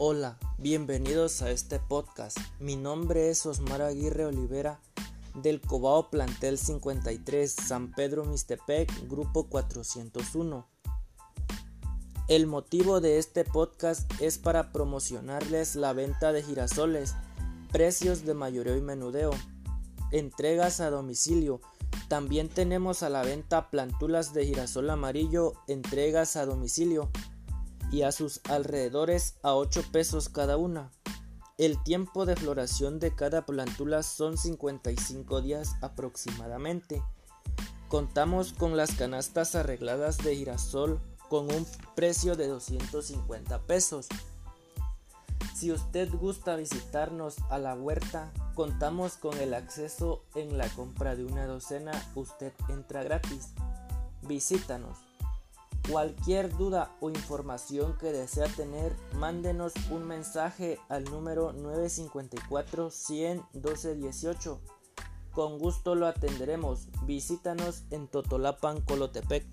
Hola, bienvenidos a este podcast. Mi nombre es Osmar Aguirre Olivera del Cobao Plantel 53, San Pedro Mistepec, Grupo 401. El motivo de este podcast es para promocionarles la venta de girasoles, precios de mayoreo y menudeo, entregas a domicilio. También tenemos a la venta plantulas de girasol amarillo, entregas a domicilio y a sus alrededores a 8 pesos cada una. El tiempo de floración de cada plantula son 55 días aproximadamente. Contamos con las canastas arregladas de girasol con un precio de 250 pesos. Si usted gusta visitarnos a la huerta, contamos con el acceso en la compra de una docena, usted entra gratis. Visítanos. Cualquier duda o información que desea tener, mándenos un mensaje al número 954 100 1218. Con gusto lo atenderemos. Visítanos en Totolapan, Colotepec.